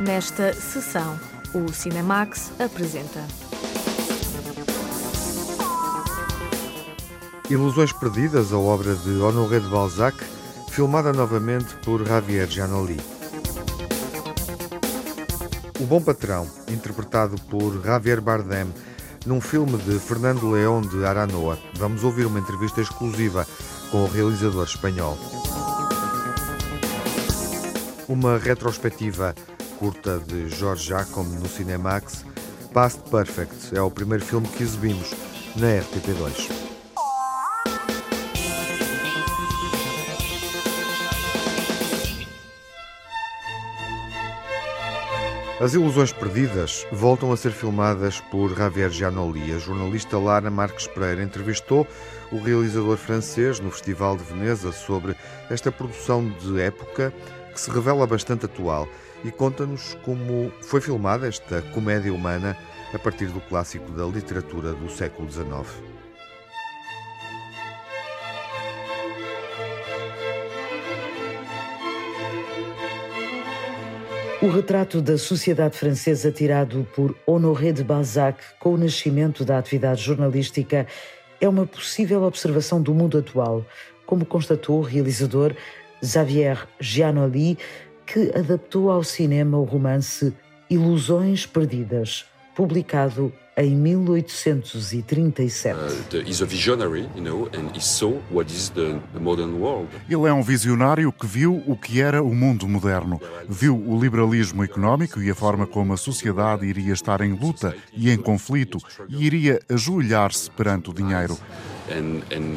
Nesta sessão, o Cinemax apresenta. Ilusões Perdidas, a obra de Honoré de Balzac, filmada novamente por Javier Giannoli. O Bom Patrão, interpretado por Javier Bardem, num filme de Fernando León de Aranoa. Vamos ouvir uma entrevista exclusiva com o realizador espanhol. Uma retrospectiva curta de George Jacome no Cinemax, Past Perfect, é o primeiro filme que exibimos na RTP2. As Ilusões Perdidas voltam a ser filmadas por Javier Giannoli. A jornalista Lara Marques Pereira entrevistou o realizador francês no Festival de Veneza sobre esta produção de época que se revela bastante atual e conta-nos como foi filmada esta comédia humana a partir do clássico da literatura do século XIX. O retrato da sociedade francesa tirado por Honoré de Balzac com o nascimento da atividade jornalística é uma possível observação do mundo atual, como constatou o realizador Xavier Giannoli, que adaptou ao cinema o romance Ilusões Perdidas, publicado em 1837. Ele é um visionário que viu o que era o mundo moderno, viu o liberalismo económico e a forma como a sociedade iria estar em luta e em conflito e iria ajoelhar-se perante o dinheiro. And, and,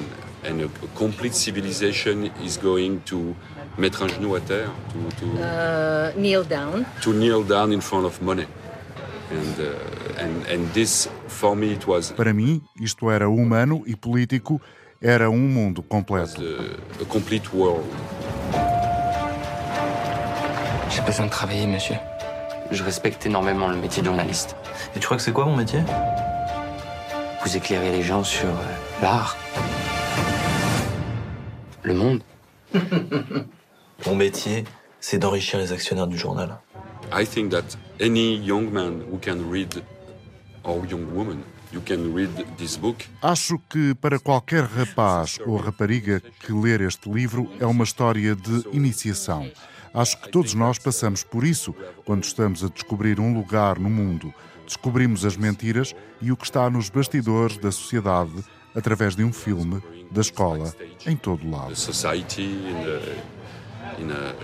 and a complete civilization is going to mettre un genou à terre, to, to uh, kneel down, to kneel down in front of money. Uh, Para mim, isto era humano e político, era um mundo completo. A complete world. J'ai besoin de travailler, monsieur. Je respecte énormément le métier de journaliste. Et tu crois que c'est quoi mon métier? Vous éclairez les gens sur euh, l'art, le monde. mon métier, c'est d'enrichir les actionnaires du journal. I think that any young man who can read, or young woman, you can read this book. Acho que para qualquer rapaz ou rapariga que ler este livro é uma história de iniciação. Acho que todos nós passamos por isso quando estamos a descobrir um lugar no mundo. Descobrimos as mentiras e o que está nos bastidores da sociedade através de um filme, da escola, em todo o lado. Society, in a,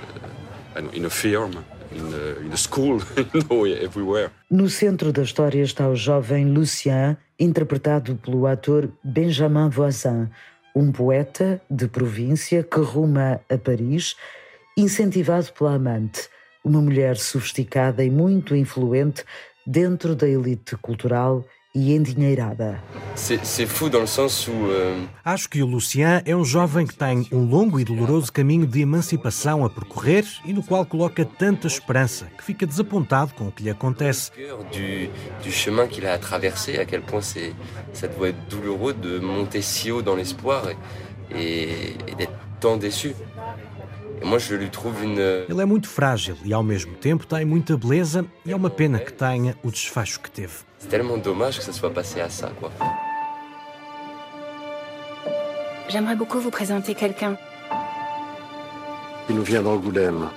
in a, in a film. No centro da história está o jovem Lucien, interpretado pelo ator Benjamin Voisin, um poeta de província que ruma a Paris, incentivado pela amante, uma mulher sofisticada e muito influente dentro da elite cultural e endinheirada. Euh, Acho que o Lucien é um jovem que tem um longo e doloroso caminho de emancipação a percorrer e no qual coloca tanta esperança que fica desapontado com o que lhe acontece. Du, du chemin qu'il a à traverser, à quel point c'est, ça doit être douloureux de monter si haut dans l'espoir et, et d'être tant déçu. Ele é muito frágil e ao mesmo tempo tem muita beleza e é uma pena que tenha o desfecho que teve. C'est tellement dommage que ça soit passé à ça, quoi. J'aimerais beaucoup vous présenter quelqu'un. Il nous vient d'Angoulême.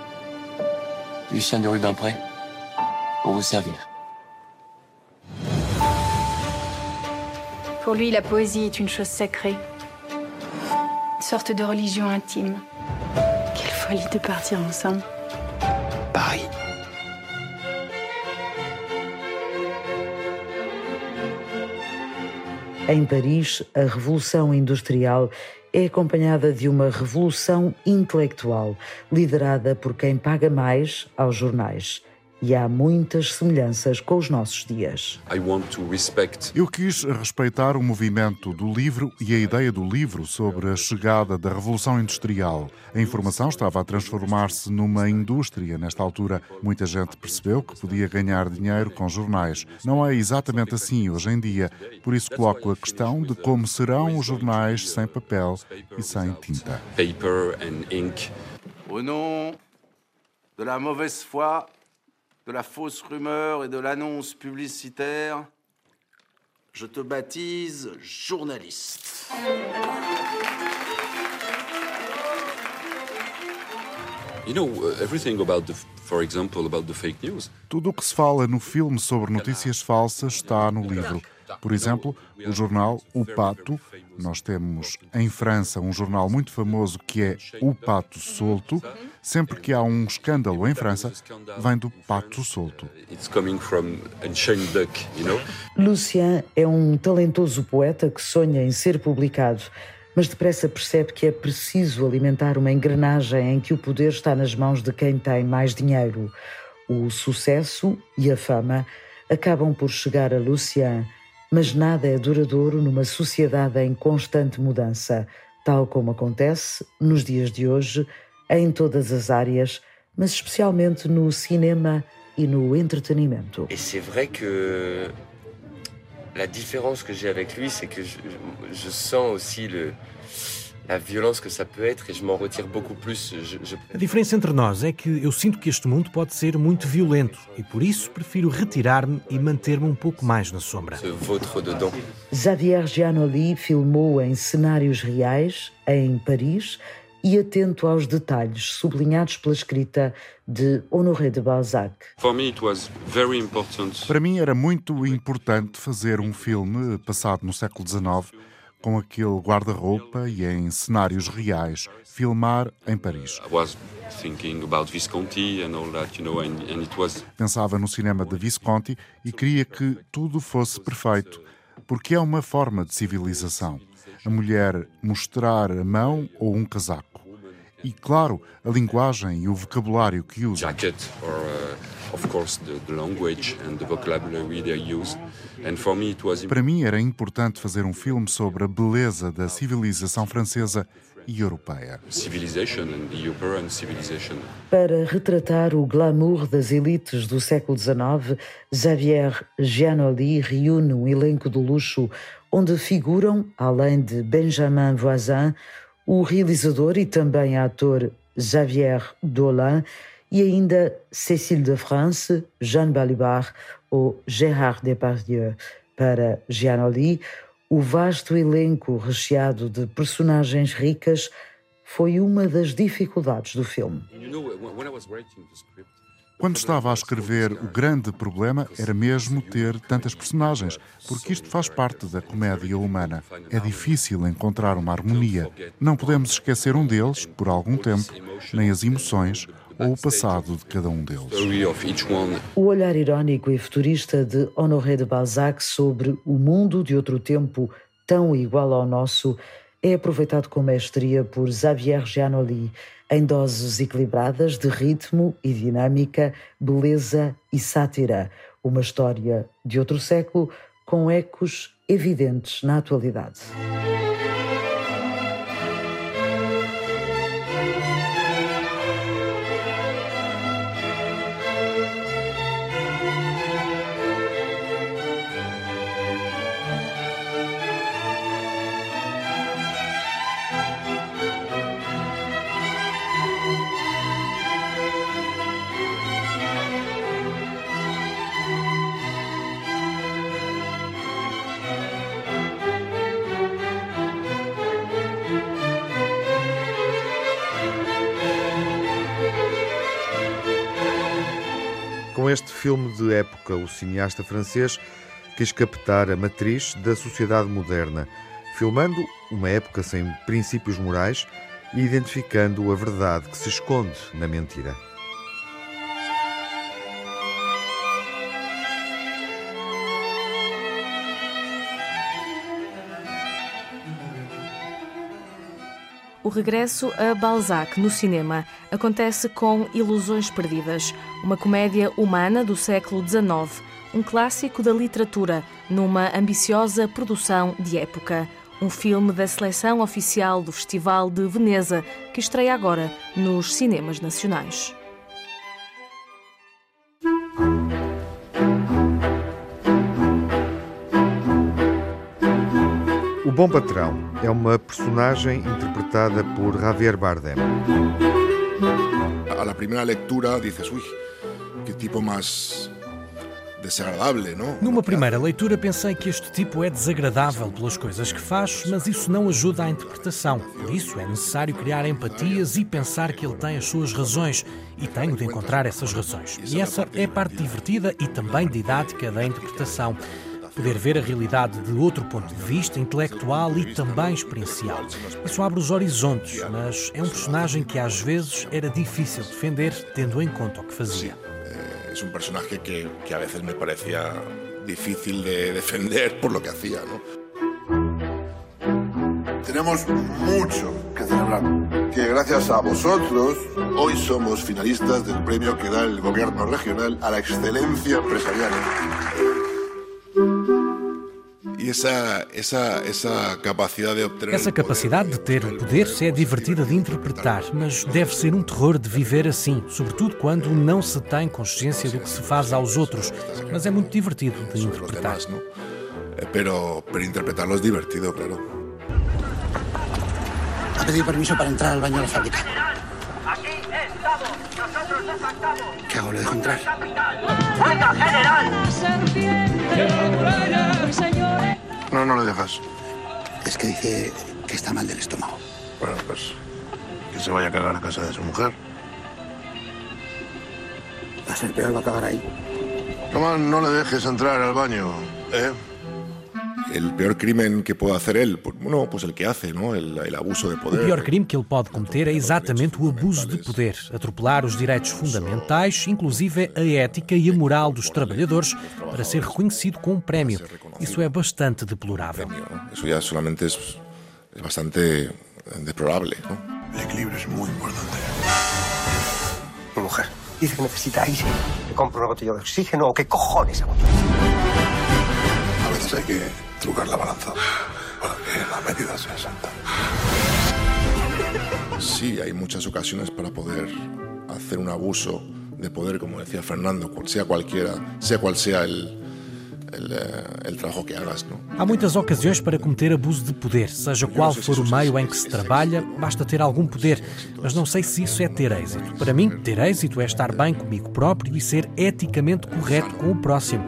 Lucien de Rubempré, pour vous servir. Pour lui, la poésie est une chose sacrée. Une sorte de religion intime. Quelle folie de partir ensemble. Em Paris, a Revolução Industrial é acompanhada de uma revolução intelectual, liderada por quem paga mais aos jornais e há muitas semelhanças com os nossos dias. Eu quis respeitar o movimento do livro e a ideia do livro sobre a chegada da Revolução Industrial. A informação estava a transformar-se numa indústria. Nesta altura, muita gente percebeu que podia ganhar dinheiro com jornais. Não é exatamente assim hoje em dia, por isso coloco a questão de como serão os jornais sem papel e sem tinta. Paper and ink. Au nom de la mauvaise foi de la fausse rumeur et de l'annonce publicitaire, je te baptise journaliste. Uh. Tudo o que se fala no filme sobre notícias falsas está no livro. Por exemplo, o jornal O Pato. Nós temos em França um jornal muito famoso que é O Pato Solto. Sempre que há um escândalo em França, vem do pato solto. Lucien é um talentoso poeta que sonha em ser publicado mas depressa percebe que é preciso alimentar uma engrenagem em que o poder está nas mãos de quem tem mais dinheiro. O sucesso e a fama acabam por chegar a Lucien, mas nada é duradouro numa sociedade em constante mudança, tal como acontece nos dias de hoje em todas as áreas, mas especialmente no cinema e no entretenimento. E é vrai que la différence que j'ai avec lui, c'est que je, je, sens aussi le, la violence que ça peut être et je m'en retire beaucoup plus. Je, je... A diferença entre nós é que eu sinto que este mundo pode ser muito violento e por isso prefiro retirar-me e manter-me um pouco mais na sombra. Xavier Giannoli filmou em cenários reais, em Paris, e atento aos detalhes sublinhados pela escrita de Honoré de Balzac. Para mim era muito importante fazer um filme passado no século XIX com aquele guarda-roupa e em cenários reais, filmar em Paris. Pensava no cinema de Visconti e queria que tudo fosse perfeito, porque é uma forma de civilização. A mulher mostrar a mão ou um casaco e, claro, a linguagem e o vocabulário que usa. Jacket or, uh, of course, the, the language and the vocabulary they use. And for me it was Para mim era importante fazer um filme sobre a beleza da civilização francesa e europeia. Para retratar o glamour das elites do século XIX, Xavier Giannoli reúne um elenco de luxo onde figuram, além de Benjamin Voisin, o realizador e também ator Xavier Dolan e ainda Cécile de France, Jeanne Balibar ou Gérard Depardieu. Para Gianoli, o vasto elenco recheado de personagens ricas foi uma das dificuldades do filme. Quando estava a escrever, o grande problema era mesmo ter tantas personagens, porque isto faz parte da comédia humana. É difícil encontrar uma harmonia. Não podemos esquecer um deles por algum tempo, nem as emoções ou o passado de cada um deles. O olhar irónico e futurista de Honoré de Balzac sobre o mundo de outro tempo tão igual ao nosso é aproveitado com mestria por Xavier Giannoli em doses equilibradas de ritmo e dinâmica, beleza e sátira. Uma história de outro século com ecos evidentes na atualidade. Época, o cineasta francês quis captar a matriz da sociedade moderna, filmando uma época sem princípios morais e identificando a verdade que se esconde na mentira. O regresso a Balzac no cinema acontece com Ilusões Perdidas, uma comédia humana do século XIX, um clássico da literatura numa ambiciosa produção de época. Um filme da seleção oficial do Festival de Veneza que estreia agora nos cinemas nacionais. Bom Patrão é uma personagem interpretada por Javier Bardem. A la primera lectura dices, uy, que tipo mais desagradável, não? Numa primeira leitura pensei que este tipo é desagradável pelas coisas que faz, mas isso não ajuda à interpretação. Por isso é necessário criar empatias e pensar que ele tem as suas razões e tenho de encontrar essas razões. E essa é a parte divertida e também didática da interpretação poder ver a realidade de outro ponto de vista, intelectual e também experiencial. Isso abre os horizontes, mas é um personagem que às vezes era difícil defender, tendo em conta o que fazia. É um personagem que, que a vezes me parecia difícil de defender por lo que hacía, ¿no? Tenemos mucho que celebrar, que gracias a vosotros hoy somos finalistas del premio que da el gobierno regional a la excelencia empresarial. Essa, essa, essa capacidade de obter Essa capacidade de ter o poder é divertida de interpretar, mas deve ser um terror de viver assim, sobretudo quando não se tem consciência do que se faz aos outros. Mas é muito divertido de interpretar. Eh, pero, pero interpretarlo es divertido, claro. Ha pedido permiso para entrar al baño de la fábrica. ¿Qué hago? ¿Le dejo entrar? ¡Oiga, general! No, no le dejas. Es que dice que está mal del estómago. Bueno, pues que se vaya a cagar a casa de su mujer. Va a ser peor, va a acabar ahí. Toma, no le dejes entrar al baño, ¿eh? El pior crime que pode fazer ele, não, pois el que hace, não, el, el abuso de poder. O pior crime que ele pode cometer é exatamente o abuso de poder, atropelar os direitos fundamentais, inclusive a ética e a moral dos trabalhadores, para ser reconhecido com um prémio. Isso é bastante deplorável. Isso já solamente é, bastante deplorável, não? El equilibrio es muy importante. Mi mujer dice que necesita aire. ¿Le compro una botella de oxígeno o qué cojones hago? A veces hay que trucar la balanza para que la medida sea exacta. Sí, hay muchas ocasiones para poder hacer un abuso de poder, como decía Fernando, sea cualquiera, sea cual sea el, eh? Há muitas ocasiões para cometer abuso de poder, seja qual for o meio em que se trabalha, basta ter algum poder, mas não sei se isso é ter êxito. Para mim, ter êxito é estar bem comigo próprio e ser eticamente correto com o próximo.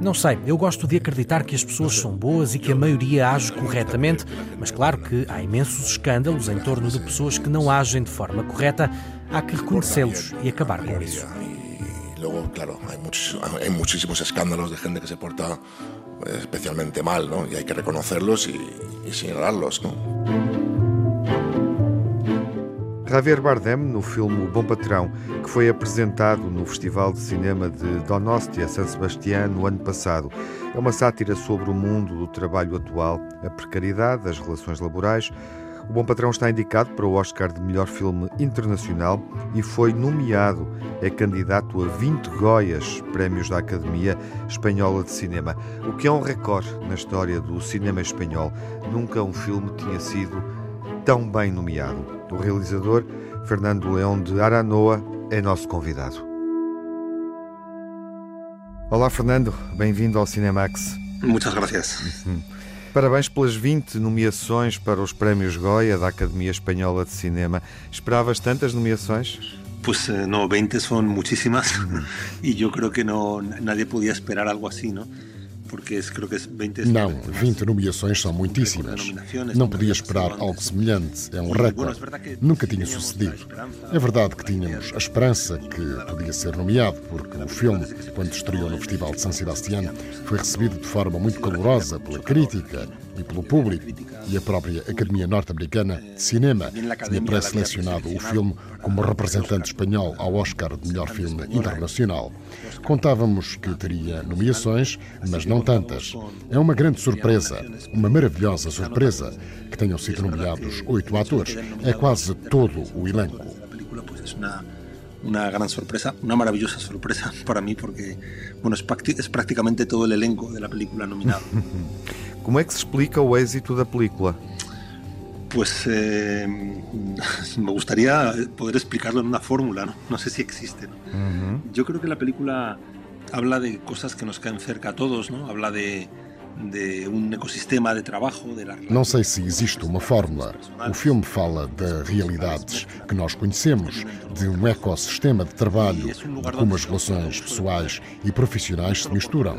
Não sei, eu gosto de acreditar que as pessoas são boas e que a maioria age corretamente, mas claro que há imensos escândalos em torno de pessoas que não agem de forma correta. Há que reconhecê-los e acabar com isso. Logo, claro, há muitos, há muitíssimos escândalos de gente que se porta eh, especialmente mal, ¿no? E há que reconhecerlos e, e señalarlos, ¿no? Javier Bardem, no filme O Bom Patrão, que foi apresentado no Festival de Cinema de Donostia, San Sebastián, no ano passado. É uma sátira sobre o mundo do trabalho atual, a precariedade, as relações laborais. O Bom Patrão está indicado para o Oscar de melhor filme internacional e foi nomeado, é candidato a 20 Goias, prémios da Academia Espanhola de Cinema, o que é um recorde na história do cinema espanhol. Nunca um filme tinha sido tão bem nomeado. O realizador Fernando Leão de Aranoa é nosso convidado. Olá, Fernando, bem-vindo ao Cinemax. Muitas gracias. Uhum. Parabéns pelas 20 nomeações para os Prémios Goya da Academia Espanhola de Cinema. Esperavas tantas nomeações? Pues eh, no, 20 son muchísimas y yo creo que no nadie podía esperar algo así, ¿no? Não, 20 nomeações são muitíssimas. Não podia esperar algo semelhante. É um recorde. Nunca tinha sucedido. É verdade que tínhamos a esperança que podia ser nomeado, porque o filme, quando estreou no Festival de San Sebastián, foi recebido de forma muito calorosa pela crítica e pelo público. E a própria Academia Norte-Americana de Cinema tinha pré-selecionado o filme como representante espanhol ao Oscar de melhor filme internacional. Contávamos que teria nomeações, mas não tantas. É uma grande surpresa, uma maravilhosa surpresa, que tenham sido nomeados oito atores. É quase todo o elenco. una gran sorpresa, una maravillosa sorpresa para mí porque bueno, es, prácticamente todo el elenco de la película nominado. Como é que se explica o éxito da película? Pues eh, me gustaría poder explicarlo en una fórmula, ¿no? No sé si existe. ¿no? Uh -huh. Yo creo que la película habla de cosas que nos caen cerca a todos, ¿no? Habla de, de um ecossistema de trabalho. Não sei se existe uma fórmula. O filme fala de realidades que nós conhecemos, de um ecossistema de trabalho, de como as relações pessoais e profissionais se misturam.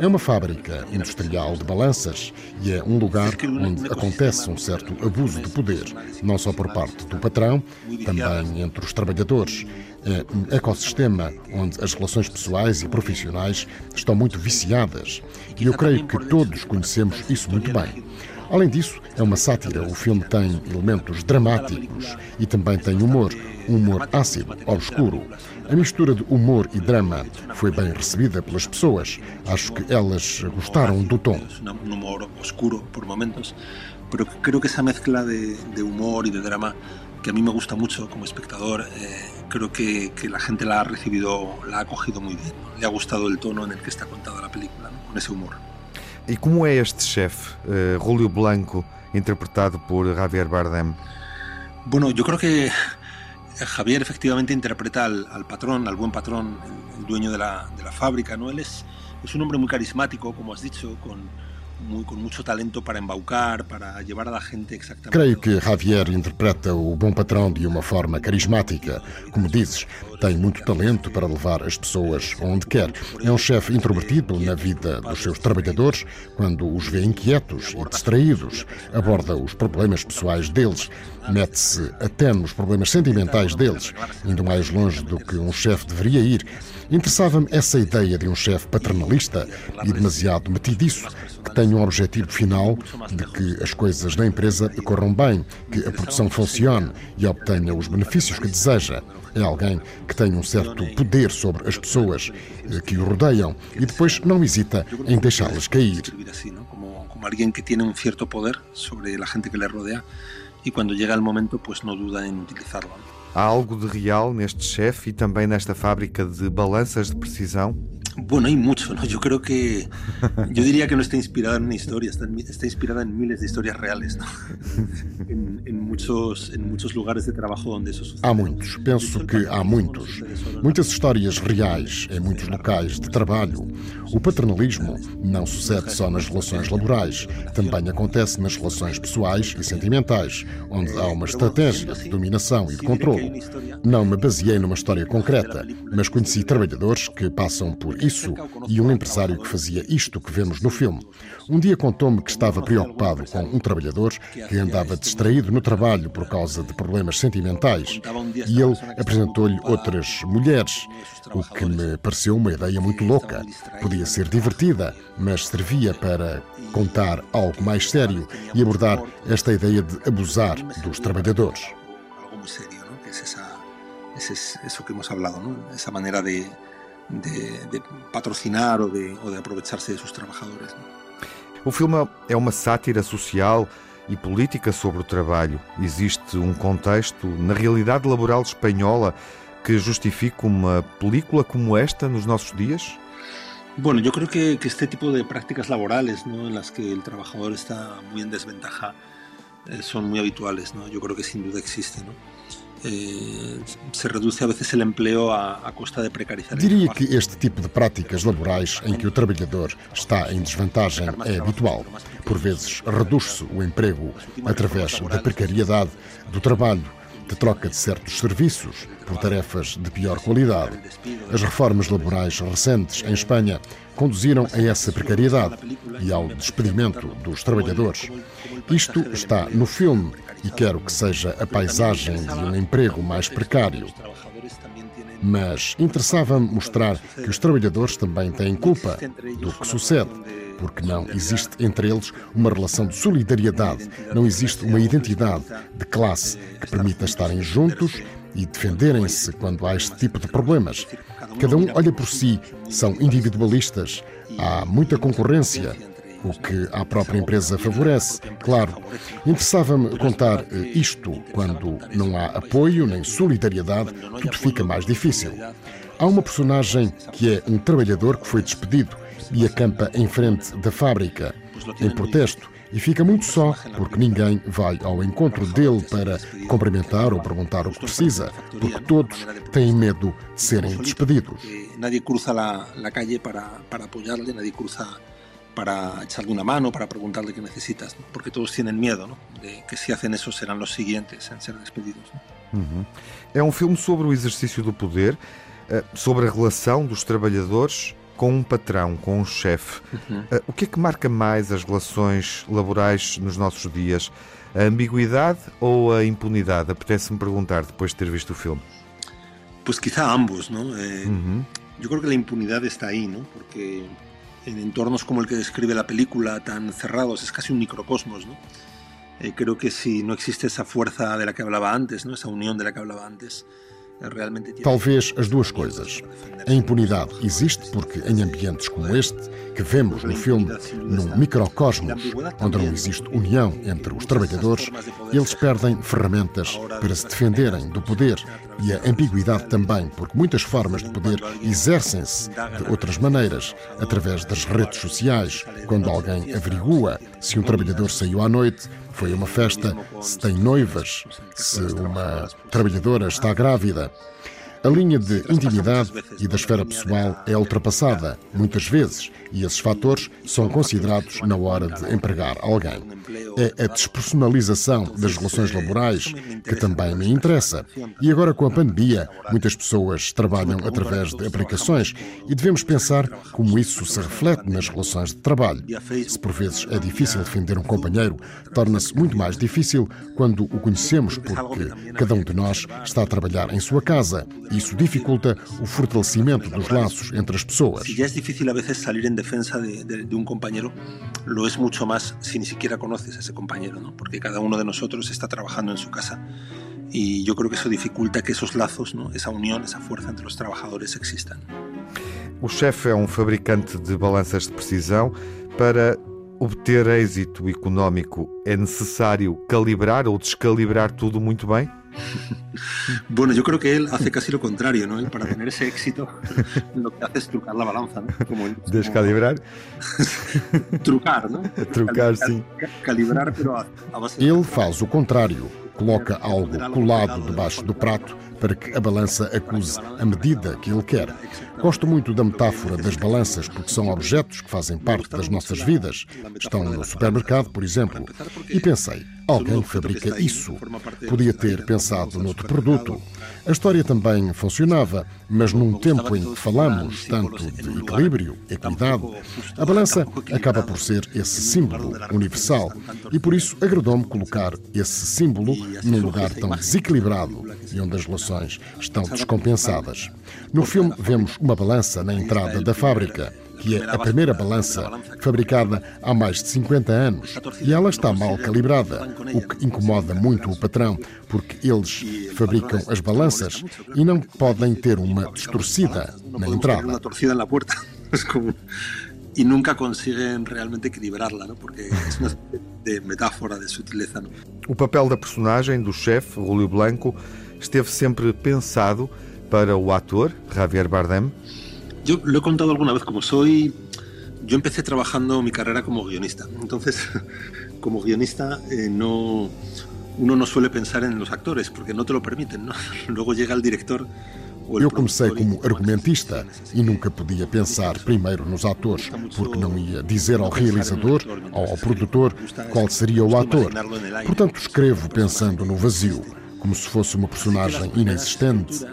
É uma fábrica industrial de balanças e é um lugar onde acontece um certo abuso de poder, não só por parte do patrão, também entre os trabalhadores. É um ecossistema onde as relações pessoais e profissionais estão muito viciadas. E eu creio que todos conhecemos isso muito bem. Além disso, é uma sátira. O filme tem elementos dramáticos e também tem humor, um humor ácido, obscuro. A mistura de humor e drama foi bem recebida pelas pessoas. Acho que elas gostaram do tom. Um humor oscuro por momentos, mas creo que essa mezcla de, de humor e de drama que a mí me gusta mucho como espectador, eh, creo que, que, la gente la ha recibido, la ha acogido muy bien. ¿no? Le ha gustado el tono en el que está contada la película, ¿no? con ese humor. E como é este chefe, uh, Julio Blanco, interpretado por Javier Bardem? Bueno, yo creo que Javier efectivamente interpreta al, al patrón, al buen patrón, el, el dueño de la, de la, fábrica, ¿no? Él es, es un hombre muy carismático, como has dicho, con, muy, con mucho talento para embaucar, para llevar a la gente exactamente. Creio que Javier interpreta o bom patrão de uma forma carismática. Como dizes, tem muito talento para levar as pessoas onde quer. É um chefe introvertido na vida dos seus trabalhadores, quando os vê inquietos e distraídos, aborda os problemas pessoais deles, mete-se até nos problemas sentimentais deles, indo mais longe do que um chefe deveria ir. Interessava-me essa ideia de um chefe paternalista e demasiado metidiço, que tem um objetivo final de que as coisas na empresa corram bem, que a produção funcione e obtenha os benefícios que deseja. É alguém que tem um certo poder sobre as pessoas que o rodeiam e depois não hesita em deixá-las cair. Como alguém que tem um certo poder sobre a gente que lhe rodeia e quando chega o momento, pues duda em utilizá-lo. Há algo de real neste chefe e também nesta fábrica de balanças de precisão? Bueno, hay mucho, ¿no? Yo creo que, yo diría que no está inspirada en una historia, está, está inspirada en miles de historias reales, ¿no? En, en, muchos, en muchos lugares de trabajo donde eso sucede. Há muitos, penso que há muitos. Muitas histórias reais em muitos locais de trabalho. O paternalismo não sucede só nas relações laborais, também acontece nas relações pessoais e sentimentais, onde há uma estratégia de dominação e de controle. Não me baseei numa história concreta, mas conheci trabalhadores que passam por isso e um empresário que fazia isto que vemos no filme. Um dia contou-me que estava preocupado com um trabalhador que andava distraído no trabalho por causa de problemas sentimentais e ele apresentou-lhe outras mulheres, o que me pareceu uma ideia muito louca. Podia ser divertida, mas servia para contar algo mais sério e abordar esta ideia de abusar dos trabalhadores. Algo muito sério? Que é isso que hemos não? Essa maneira de de, de, patrocinar ou de, ou de aproveitar-se de seus trabalhadores. O filme é uma sátira social e política sobre o trabalho. Existe um contexto na realidade laboral espanhola que justifica uma película como esta nos nossos dias? Bueno, yo creo que, que este tipo de prácticas laborales, ¿no? en las que el trabajador está muy en desventaja, eh, son muy habituales. ¿no? Yo creo que sin duda existe. ¿no? Eh, se reduz a vezes o emprego a, a custa de precarizar. Diria que este tipo de práticas laborais em que o trabalhador está em desvantagem é habitual. Por vezes reduz-se o emprego através da precariedade do trabalho, de troca de certos serviços por tarefas de pior qualidade. As reformas laborais recentes em Espanha conduziram a essa precariedade e ao despedimento dos trabalhadores. Isto está no filme e quero que seja a paisagem de um emprego mais precário. Mas interessava-me mostrar que os trabalhadores também têm culpa do que sucede, porque não existe entre eles uma relação de solidariedade, não existe uma identidade de classe que permita estarem juntos e defenderem-se quando há este tipo de problemas. Cada um olha por si, são individualistas, há muita concorrência o que a própria empresa favorece. Claro, interessava-me contar eh, isto. Quando não há apoio nem solidariedade, tudo fica mais difícil. Há uma personagem que é um trabalhador que foi despedido e acampa em frente da fábrica, em protesto, e fica muito só porque ninguém vai ao encontro dele para cumprimentar ou perguntar o que precisa, porque todos têm medo de serem despedidos. Nadie cruza la, calle para, para apoyarle, nadie cruza para echarle una mano, para preguntarle qué necesitas, ¿no? porque todos tienen miedo ¿no? de que si hacen eso serán los siguientes en ser despedidos. ¿no? Uhum. É um filme sobre o exercício do poder, eh, sobre a relação dos trabalhadores com um patrão, com um chefe. Uhum. O que é que marca mais as relações laborais nos nossos dias? A ambiguidade ou a impunidade? Apetece-me perguntar depois de ter visto o filme. Pues quizá ambos, ¿no? Eh, uhum. Yo creo que la impunidad está ahí, ¿no? Porque en entornos como el que describe la película, tan cerrados, es casi un microcosmos, ¿no? Eh, creo que si no existe esa fuerza de la que hablaba antes, ¿no? esa unión de la que hablaba antes, Talvez as duas coisas. A impunidade existe porque, em ambientes como este, que vemos no filme, num microcosmos, onde não existe união entre os trabalhadores, eles perdem ferramentas para se defenderem do poder e a ambiguidade também, porque muitas formas de poder exercem-se de outras maneiras, através das redes sociais, quando alguém averigua se um trabalhador saiu à noite foi uma festa, se tem noivas, se uma trabalhadora está grávida. A linha de intimidade e da esfera pessoal é ultrapassada, muitas vezes, e esses fatores são considerados na hora de empregar alguém. É a despersonalização das relações laborais que também me interessa. E agora, com a pandemia, muitas pessoas trabalham através de aplicações e devemos pensar como isso se reflete nas relações de trabalho. Se por vezes é difícil defender um companheiro, torna-se muito mais difícil quando o conhecemos, porque cada um de nós está a trabalhar em sua casa isso dificulta o fortalecimento dos laços entre as pessoas. Se já é difícil a vezes sair em defesa de, de, de, um companheiro, lo es mucho más si ni siquiera conoces a ese compañero, ¿no? porque cada uno de nosotros está trabajando en su casa y yo creo que eso dificulta que esos lazos, ¿no? esa unión, esa fuerza entre los trabajadores existan. O chefe é um fabricante de balanças de precisão. Para obter êxito económico é necessário calibrar ou descalibrar tudo muito bem? Bueno, yo creo que él hace casi lo contrario, ¿no? Él, para tener ese éxito, lo que hace es trucar la balanza, ¿no? Como él, Descalibrar? trucar, ¿no? Trucar, sim. Calibrar, pero a, a base Ele faz o contrário. Coloca algo colado debaixo do prato para que a balança acuse a medida que ele quer. Gosto muito da metáfora das balanças porque são objetos que fazem parte das nossas vidas. Estão no supermercado, por exemplo. E pensei, alguém fabrica isso. Podia ter pensado noutro produto. A história também funcionava, mas num tempo em que falamos tanto de equilíbrio, equidade, a balança acaba por ser esse símbolo universal. E por isso agradou-me colocar esse símbolo num lugar tão desequilibrado e onde as relações estão descompensadas. No filme, vemos uma balança na entrada da fábrica que é a primeira balança fabricada há mais de 50 anos. E ela está mal calibrada, o que incomoda muito o patrão, porque eles fabricam as balanças e não podem ter uma distorcida na entrada. e nunca conseguem realmente equilibrá-la, ¿no? porque é uma de metáfora de sutileza. O papel da personagem, do chefe, Julio Blanco, esteve sempre pensado para o ator, Javier Bardem? Yo lo he contado alguna vez, como soy... Yo empecé trabajando mi carrera como guionista. Entonces, como guionista, eh, no, uno no suele pensar en los actores porque no te lo permiten. ¿no? Luego llega el director Eu comecei como argumentista e nunca podia pensar primeiro nos atores, porque não ia dizer ao realizador ou ao produtor qual seria o ator. Portanto, escrevo pensando no vazio, como se fosse uma personagem inexistente.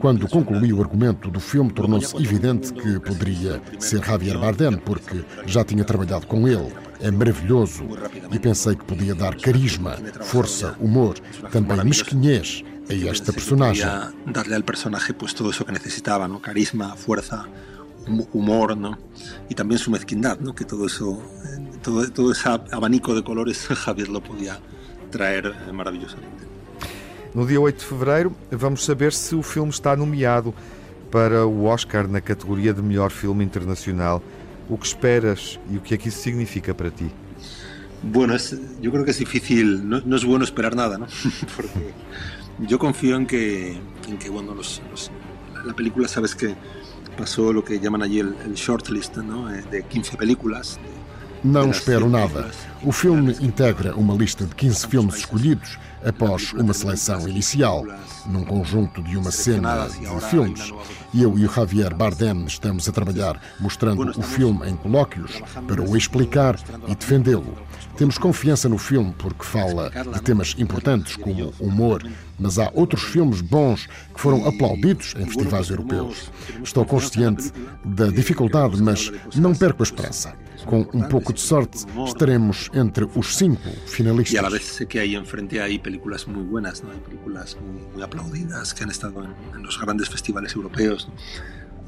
Quando concluí o argumento do filme, tornou-se evidente que poderia ser Javier Bardem, porque já tinha trabalhado com ele. É maravilhoso e pensei que podia dar carisma, força, humor, também mesquinhez a esta personagem. Darle al personaje pues todo eso que necesitaba, ¿no? Carisma, fuerza, humor, ¿no? Y también su ¿no? Que todo eso, todo, todo ese abanico de colores Javier lo podía traer maravillosamente. No dia 8 de fevereiro, vamos saber se o filme está nomeado para o Oscar na categoria de melhor filme internacional. O que esperas e o que é que isso significa para ti? Bueno, es, yo creo que es difícil, no, no es bueno esperar nada, ¿no? Porque yo confío en que, en que bueno, los, los, la película, sabes que pasó lo que llaman allí el, el shortlist, ¿no? Eh, de 15 películas, Não espero nada. O filme integra uma lista de 15 filmes escolhidos após uma seleção inicial, num conjunto de uma cena de filmes. Eu e o Javier Bardem estamos a trabalhar mostrando o filme em colóquios para o explicar e defendê-lo. Temos confiança no filme porque fala de temas importantes como humor, mas há outros filmes bons que foram aplaudidos em festivais europeus. Estou consciente da dificuldade, mas não perco a esperança. Com um pouco de sorte, estaremos entre os cinco finalistas. E a la vez sé que aí em frente há películas muito buenas, ¿no? hay películas muy, aplaudidas que han estado en, en los grandes festivales europeos.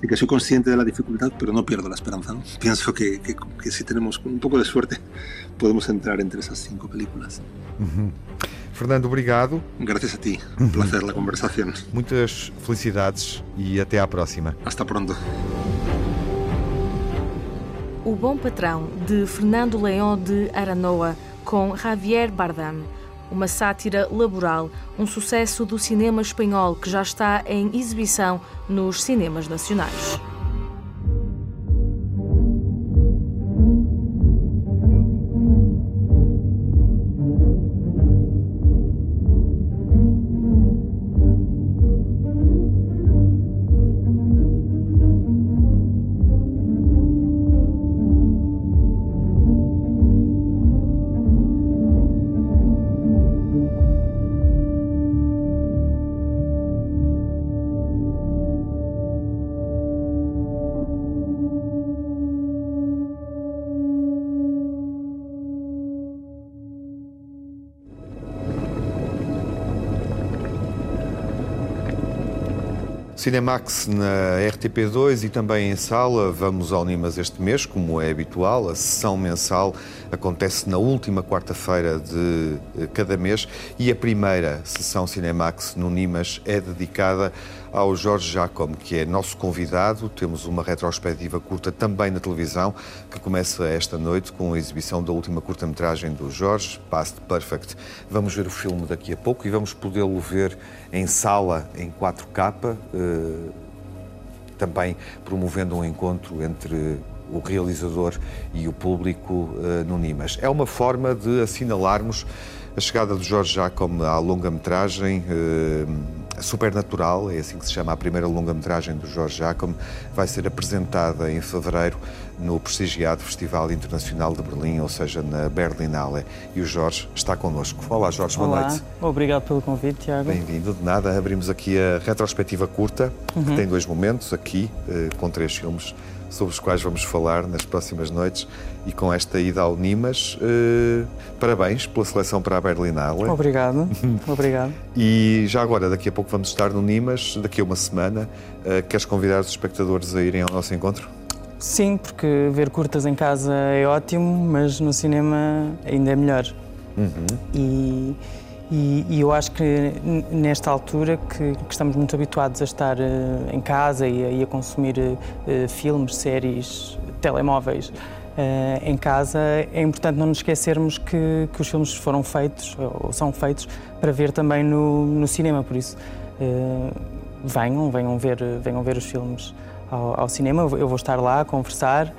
Así que soy consciente de la dificultad, pero no pierdo la esperanza. ¿no? Pienso que, que, que, si tenemos un poco de suerte, podemos entrar entre esas cinco películas. Uhum. Fernando, obrigado. Gracias a ti. Um placer a conversação. Muitas felicidades e até à próxima. Hasta pronto. O Bom Patrão, de Fernando Leão de Aranoa, com Javier Bardem. Uma sátira laboral, um sucesso do cinema espanhol que já está em exibição nos cinemas nacionais. Cinemax na RTP2 e também em sala. Vamos ao Nimas este mês, como é habitual. A sessão mensal acontece na última quarta-feira de eh, cada mês e a primeira sessão Cinemax no Nimas é dedicada ao Jorge Jacome, que é nosso convidado. Temos uma retrospectiva curta também na televisão, que começa esta noite com a exibição da última curta-metragem do Jorge, Past Perfect. Vamos ver o filme daqui a pouco e vamos podê-lo ver em sala, em 4K, eh, também promovendo um encontro entre o realizador e o público uh, no Nimas. É uma forma de assinalarmos a chegada do Jorge Jacome à longa-metragem uh, Supernatural, é assim que se chama a primeira longa-metragem do Jorge Jacome, vai ser apresentada em fevereiro no prestigiado Festival Internacional de Berlim, ou seja, na Berlinale. E o Jorge está connosco. Olá, Jorge, boa Olá. noite. Obrigado pelo convite, Tiago. Bem-vindo, de nada. Abrimos aqui a retrospectiva curta, uhum. que tem dois momentos, aqui, uh, com três filmes sobre os quais vamos falar nas próximas noites e com esta ida ao Nimas. Uh, parabéns pela seleção para a Berlinale. Obrigado, obrigado. E já agora, daqui a pouco vamos estar no Nimas, daqui a uma semana. Uh, queres convidar os espectadores a irem ao nosso encontro? Sim, porque ver curtas em casa é ótimo, mas no cinema ainda é melhor. Uhum. E, e, e, eu acho que nesta altura que, que estamos muito habituados a estar uh, em casa e a, e a consumir uh, filmes, séries, telemóveis uh, em casa, é importante não nos esquecermos que, que os filmes foram feitos ou são feitos para ver também no, no cinema. Por isso, venham, venham ver, venham ver os filmes ao, ao cinema. Eu vou estar lá a conversar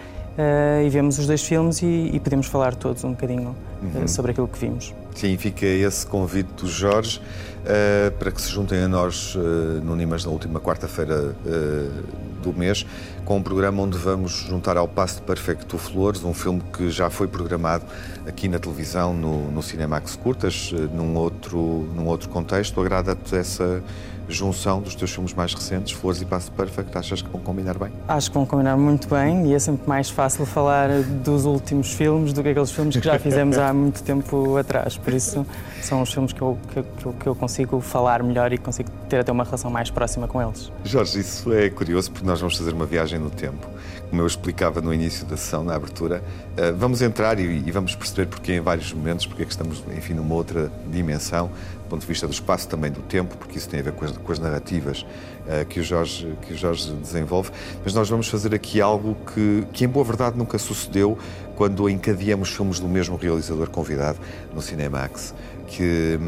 e vemos os dois filmes e, e podemos falar todos um bocadinho uhum. sobre aquilo que vimos. Sim, fica esse convite do Jorge uh, para que se juntem a nós uh, no Nimas na última quarta-feira uh, do mês, com um programa onde vamos juntar ao Passo Perfecto Flores, um filme que já foi programado aqui na televisão, no, no Cinemax Curtas, num outro, num outro contexto. Agrada-te essa junção dos teus filmes mais recentes, Flores e Passo Perfect, achas que vão combinar bem? Acho que vão combinar muito bem e é sempre mais fácil falar dos últimos filmes do que aqueles filmes que já fizemos há muito tempo atrás. Por isso, são os filmes que eu, que, que eu consigo falar melhor e consigo ter até uma relação mais próxima com eles. Jorge, isso é curioso porque nós vamos fazer uma viagem no tempo. Como eu explicava no início da sessão, na abertura, uh, vamos entrar e, vamos perceber porque em vários momentos, porque é que estamos, enfim, numa outra dimensão, do ponto de vista do espaço, também do tempo, porque isso tem a ver com as, com as narrativas uh, que, o Jorge, que o Jorge desenvolve. Mas nós vamos fazer aqui algo que, que, em boa verdade, nunca sucedeu quando encadeamos filmes do mesmo realizador convidado no Cinemax, que,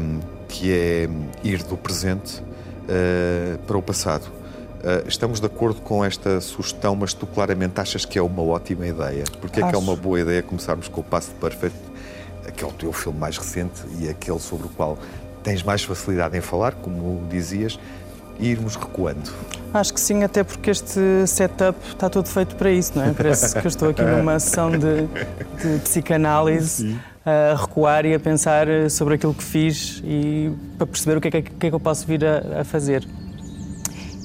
que é ir do presente uh, para o passado. Uh, estamos de acordo com esta sugestão, mas tu claramente achas que é uma ótima ideia. Porque é que é uma boa ideia começarmos com o Passo Perfeito, que é o teu filme mais recente e aquele sobre o qual tens mais facilidade em falar, como dizias, e irmos recuando? Acho que sim, até porque este setup está todo feito para isso, não é? Parece que eu estou aqui numa sessão de, de psicanálise. a recuar e a pensar sobre aquilo que fiz e para perceber o que é que, que, é que eu posso vir a, a fazer.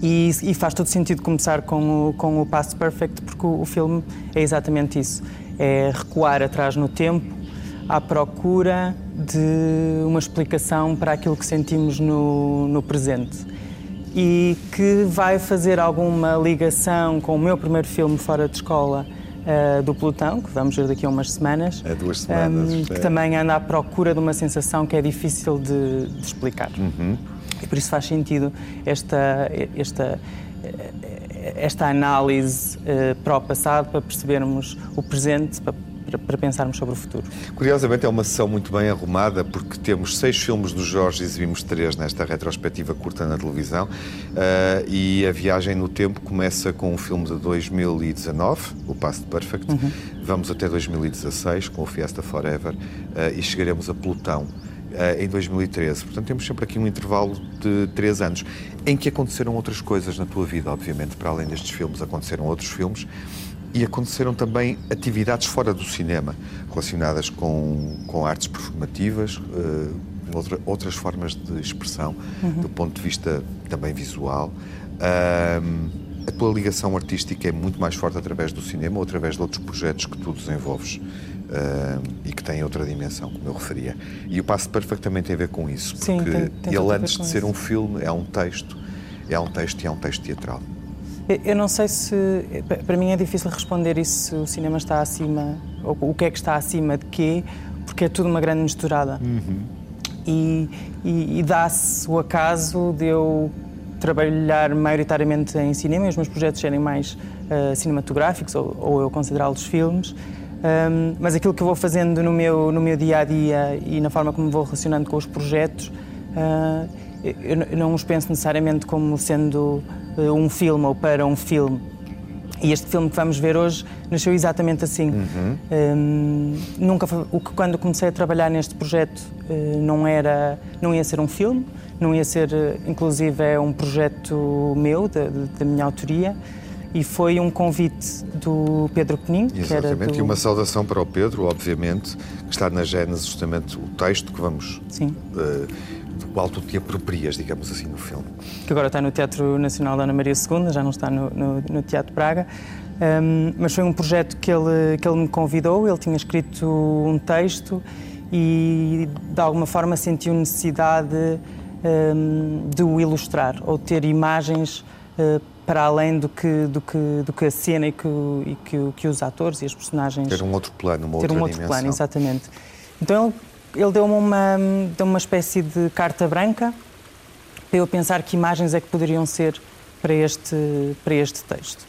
E, e, faz todo sentido começar com o, com o Past Perfect, porque o, o, filme é exatamente isso: é recuar atrás no tempo, à procura de uma explicação para aquilo que sentimos no, no presente. E que vai fazer alguma ligação com o meu primeiro filme fora de escola, uh, do Plutão, que vamos ver daqui a umas semanas. É duas semanas. Um, que é. também anda à procura de uma sensação que é difícil de, de explicar. Uhum. E por isso faz sentido esta, esta, esta análise uh, para o passado, para percebermos o presente, para, para pensarmos sobre o futuro. Curiosamente, é uma sessão muito bem arrumada, porque temos seis filmes do Jorge e exibimos três nesta retrospectiva curta na televisão. Uh, e a viagem no tempo começa com um filme de 2019, O Past Perfect. Uhum. Vamos até 2016 com o Fiesta Forever uh, e chegaremos a Plutão em 2013. Portanto, temos sempre aqui um intervalo de três anos em que aconteceram outras coisas na tua vida, obviamente, para além destes filmes, aconteceram outros filmes e aconteceram também atividades fora do cinema, relacionadas com, com artes performativas, uh, outra, outras formas de expressão, uhum. do ponto de vista também visual. Uh, a tua ligação artística é muito mais forte através do cinema ou através de outros projetos que tu desenvolves uh, e que têm outra dimensão, como eu referia. E o Passo Perfeito também tem a ver com isso, porque Sim, tem, tem ele, antes de ser isso. um filme, é um texto, é um texto e é um texto teatral. Eu não sei se. Para mim é difícil responder isso se o cinema está acima, ou o que é que está acima de quê, porque é tudo uma grande misturada. Uhum. E, e, e dá-se o acaso de eu trabalhar maioritariamente em cinema e os meus projetos serem mais uh, cinematográficos ou, ou eu considerá-los filmes. Um, mas aquilo que eu vou fazendo no meu, no meu dia a dia e na forma como me vou relacionando com os projetos, uh, eu, eu, não os penso necessariamente como sendo uh, um filme ou para um filme. E este filme que vamos ver hoje nasceu exatamente assim. Uhum. Um, nunca o que quando comecei a trabalhar neste projeto uh, não era, não ia ser um filme, não ia ser, inclusive, é um projeto meu da, da minha autoria e foi um convite do Pedro Penin. Exatamente, do... e uma saudação para o Pedro, obviamente, que está na gênese justamente o texto que vamos. Sim. Uh, do qual tu te aproprias, digamos assim, no filme. Que agora está no Teatro Nacional da Ana Maria II, já não está no, no, no Teatro Praga. Um, mas foi um projeto que ele, que ele me convidou, ele tinha escrito um texto e de alguma forma sentiu necessidade um, de o ilustrar ou ter imagens uh, para além do que, do que, do que a cena e que, e que, que os atores e as personagens. Ter um outro plano, uma ter outra um outro dimensão. plano, exatamente. Então ele, ele deu-me uma, deu uma espécie de carta branca para eu pensar que imagens é que poderiam ser para este, para este texto.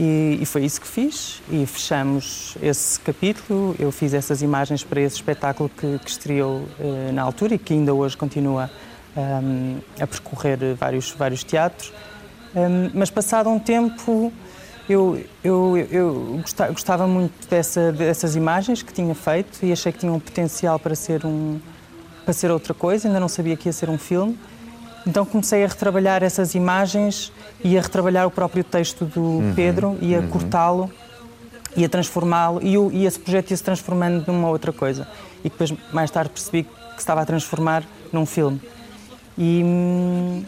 E, e, foi isso que fiz e fechamos esse capítulo. Eu fiz essas imagens para esse espetáculo que, que estreou eh, na altura e que ainda hoje continua um, a percorrer vários, vários teatros. Um, mas passado um tempo eu, eu, eu gostava muito dessa, dessas imagens que tinha feito e achei que tinham um potencial para ser, um, para ser outra coisa, ainda não sabia que ia ser um filme. Então comecei a retrabalhar essas imagens e a retrabalhar o próprio texto do uhum, Pedro e a uhum. cortá-lo e a transformá-lo e, e esse projeto ia se transformando numa outra coisa. E depois mais tarde percebi que estava a transformar num filme. E, hum,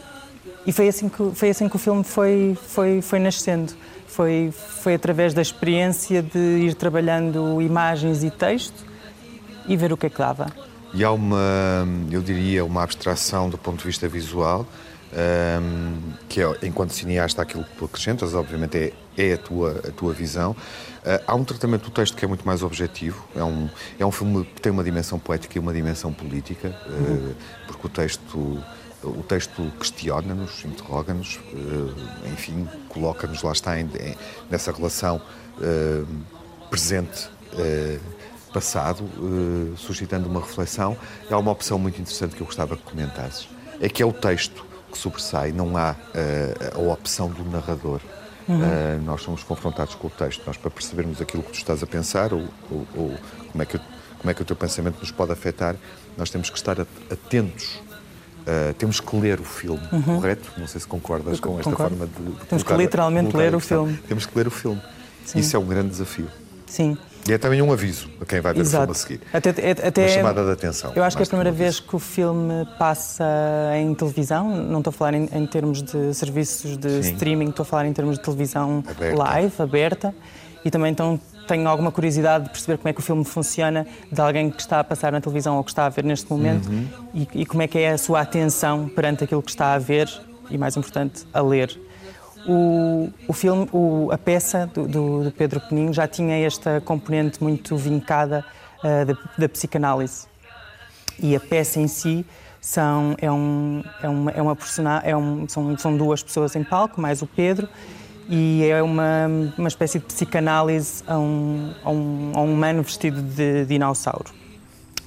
e foi assim que, foi assim que o filme foi, foi, foi nascendo. Foi, foi através da experiência de ir trabalhando imagens e texto e ver o que é que dava. E há uma, eu diria, uma abstração do ponto de vista visual, um, que é, enquanto cineasta, aquilo que tu acrescentas, obviamente, é, é a, tua, a tua visão. Uh, há um tratamento do texto que é muito mais objetivo. É um, é um filme que tem uma dimensão poética e uma dimensão política, uh, porque o texto o texto questiona-nos, interroga-nos, eh, enfim, coloca-nos, lá está, nessa relação eh, presente eh, passado, suscitando uma reflexão. Há uma opção muito interessante que eu gostava que comentasses. É que é o texto que que sobressai, não há uh, a opção do narrador. Uhum. Uh, nós somos confrontados com o texto. Nós, para percebermos aquilo que tu estás a pensar ou, ou, ou como, é que, como é que o teu pensamento nos pode afetar, nós temos que estar atentos Uh, temos que ler o filme, uhum. correto? Não sei se concordas com esta Concordo. forma de. de temos que literalmente ler o filme. Temos que ler o filme. Sim. Isso é um grande desafio. Sim. E é também um aviso a quem vai ver Exato. o filme a seguir. Até, até, Uma chamada de atenção. Eu acho que é a primeira vez que o filme passa em televisão, não estou a falar em, em termos de serviços de Sim. streaming, estou a falar em termos de televisão aberta. live, aberta, e também então tenho alguma curiosidade de perceber como é que o filme funciona de alguém que está a passar na televisão ou que está a ver neste momento uhum. e, e, como é que é a sua atenção perante aquilo que está a ver e, mais importante, a ler. O, o filme, o, a peça do, do, do, Pedro Peninho já tinha esta componente muito vincada uh, da, da, psicanálise. E a peça em si são, é, um, é uma, é uma é um, são, são duas pessoas em palco, mais o Pedro, e é uma, uma espécie de psicanálise a um, a um, a um humano vestido de dinossauro.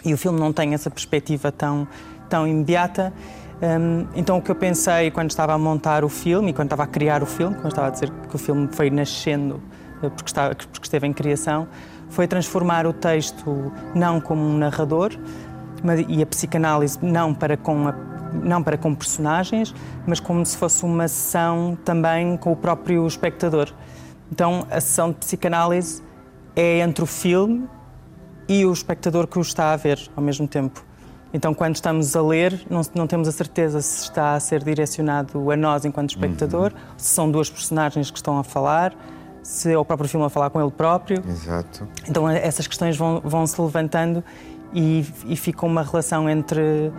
E o filme não tem essa perspectiva tão, tão imediata. Um, então o que eu pensei quando estava a montar o filme e quando estava a criar o filme, quando estava a dizer que o filme foi nascendo eh, porque, estava, porque esteve em criação, foi transformar o texto não como um narrador mas, e a psicanálise não para com a não para com personagens, mas como se fosse uma sessão também com o próprio espectador. Então, a sessão de psicanálise é entre o filme e o espectador que o está a ver ao mesmo tempo. Então, quando estamos a ler, não, não temos a certeza se está a ser direcionado a nós enquanto espectador, uhum. se são duas personagens que estão a falar, se é o próprio filme a falar com ele próprio. Exato. Então, essas questões vão, vão se levantando e, e fica uma relação entre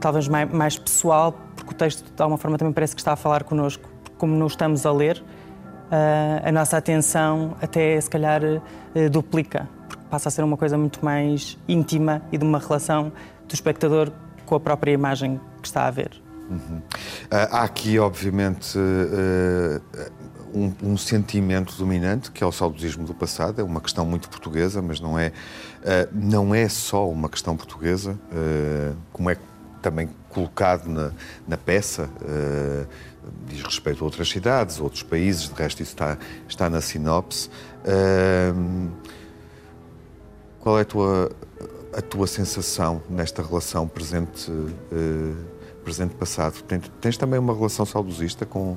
talvez mais pessoal, porque o texto de alguma forma também parece que está a falar connosco, como não estamos a ler, eh, a nossa atenção até se calhar eh, duplica, porque passa a ser uma coisa muito mais íntima e de uma relação do espectador com a própria imagem que está a ver. Uhum. Há aqui, obviamente, um, um, sentimento dominante que é o saudosismo do passado. É uma questão muito portuguesa, mas não é, uh, não é só uma questão portuguesa, uh, como é também colocado na, na peça. Uh, diz respeito a outras cidades, outros países, de resto isso está, está na sinopse. qual é a tua, a tua sensação nesta relação presente presente-passado. Tens, tens, também uma relação saudosista com,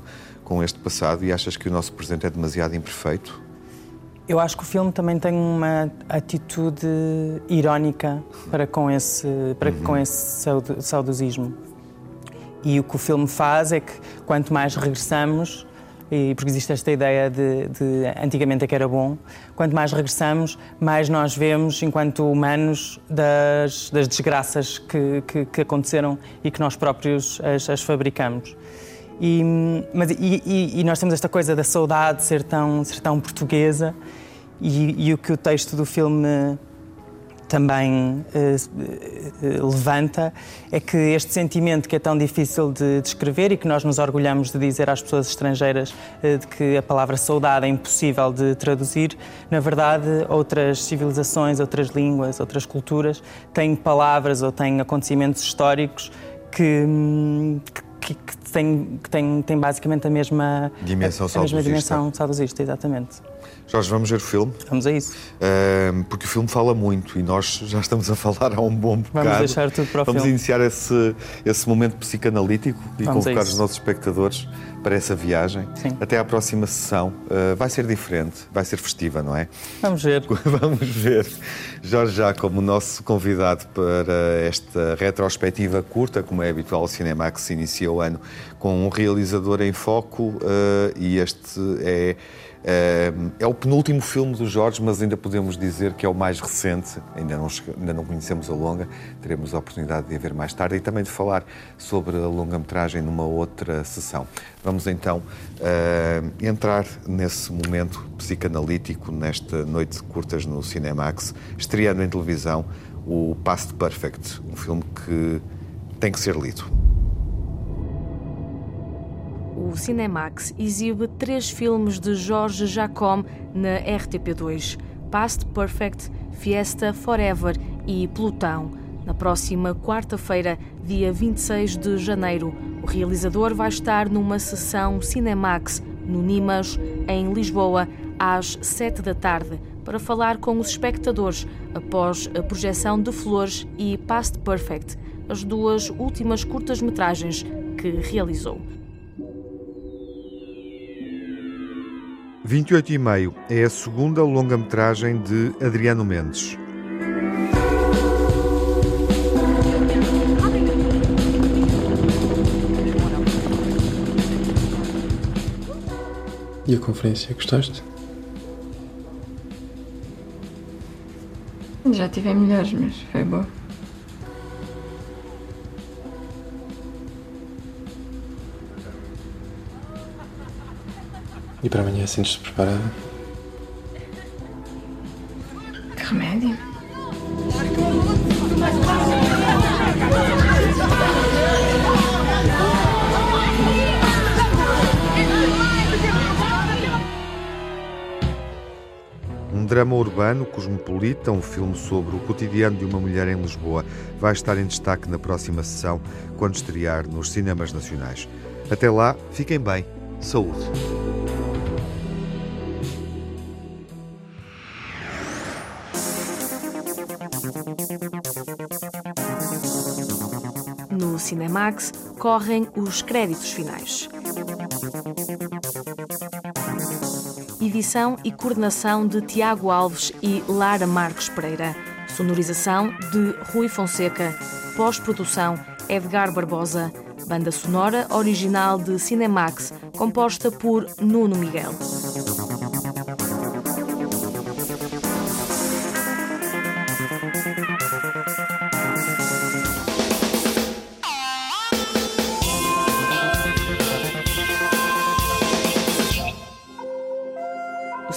com este passado e achas que o nosso presente é demasiado imperfeito? Eu acho que o filme também tem uma atitude irónica para com esse, para uhum. com esse saudosismo. E o que o filme faz é que quanto mais regressamos, e porque existe esta ideia de, de, antigamente é que era bom, quanto mais regressamos, mais nós vemos, enquanto humanos, das, das desgraças que, que, que, aconteceram e que nós próprios as, as fabricamos. E, mas, e, e, nós temos esta coisa da saudade ser tão, ser tão portuguesa, e, e o que o texto do filme também eh, eh, levanta é que este sentimento que é tão difícil de descrever e que nós nos orgulhamos de dizer às pessoas estrangeiras eh, de que a palavra saudade é impossível de traduzir, na verdade, outras civilizações, outras línguas, outras culturas têm palavras ou têm acontecimentos históricos que, hum, que, que têm, que têm, têm basicamente a mesma dimensão a, a mesma dimensão saudosista, exatamente. Jorge, vamos ver o filme? Vamos a isso. Uh, porque o filme fala muito e nós já estamos a falar há um bom bocado. Vamos deixar tudo para o vamos filme. iniciar esse, esse momento psicanalítico e vamos convocar os nossos espectadores para essa viagem. Sim. Até à próxima sessão. Uh, vai ser diferente, vai ser festiva, não é? Vamos ver. vamos ver. Jorge já como nosso convidado para esta retrospectiva curta, como é habitual, o cinema que se inicia o ano com um realizador em foco uh, e este é é, é o penúltimo filme do Jorge, mas ainda podemos dizer que é o mais recente. Ainda não, ainda não conhecemos a longa, teremos a oportunidade de a ver mais tarde e também de falar sobre a longa-metragem numa outra sessão. Vamos então uh, entrar nesse momento psicanalítico, nesta noite de curtas no Cinemax, estreando em televisão o Past Perfect, um filme que tem que ser lido o Cinemax exibe três filmes de Jorge Jacome na RTP2: Past Perfect, Fiesta Forever e Plutão. Na próxima quarta-feira, dia 26 de janeiro, O realizador vai estar numa sessão Cinemax no Nimas, em Lisboa, às sete da tarde, para falar com os espectadores após a projeção de Flores e Past Perfect, as duas últimas curtas-metragens que realizou. 28 e meio é a segunda longa-metragem de Adriano Mendes. E a conferência, gostaste? Já tive melhores, mas foi boa. E para amanhã sentes-te preparada? Que remédio? Um drama urbano, cosmopolita, um filme sobre o cotidiano de uma mulher em Lisboa, vai estar em destaque na próxima sessão, quando estrear nos cinemas nacionais. Até lá, fiquem bem. Saúde. Cinemax correm os créditos finais. Edição e coordenação de Tiago Alves e Lara Marques Pereira. Sonorização de Rui Fonseca. Pós-produção Edgar Barbosa. Banda sonora original de Cinemax, composta por Nuno Miguel.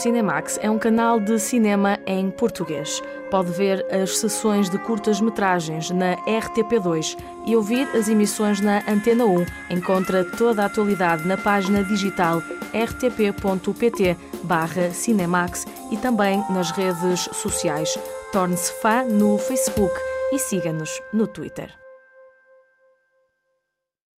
Cinemax é um canal de cinema em português. Pode ver as sessões de curtas-metragens na RTP2 e ouvir as emissões na Antena 1. Encontra toda a atualidade na página digital rtp.pt/cinemax e também nas redes sociais. Torne-se fã no Facebook e siga-nos no Twitter.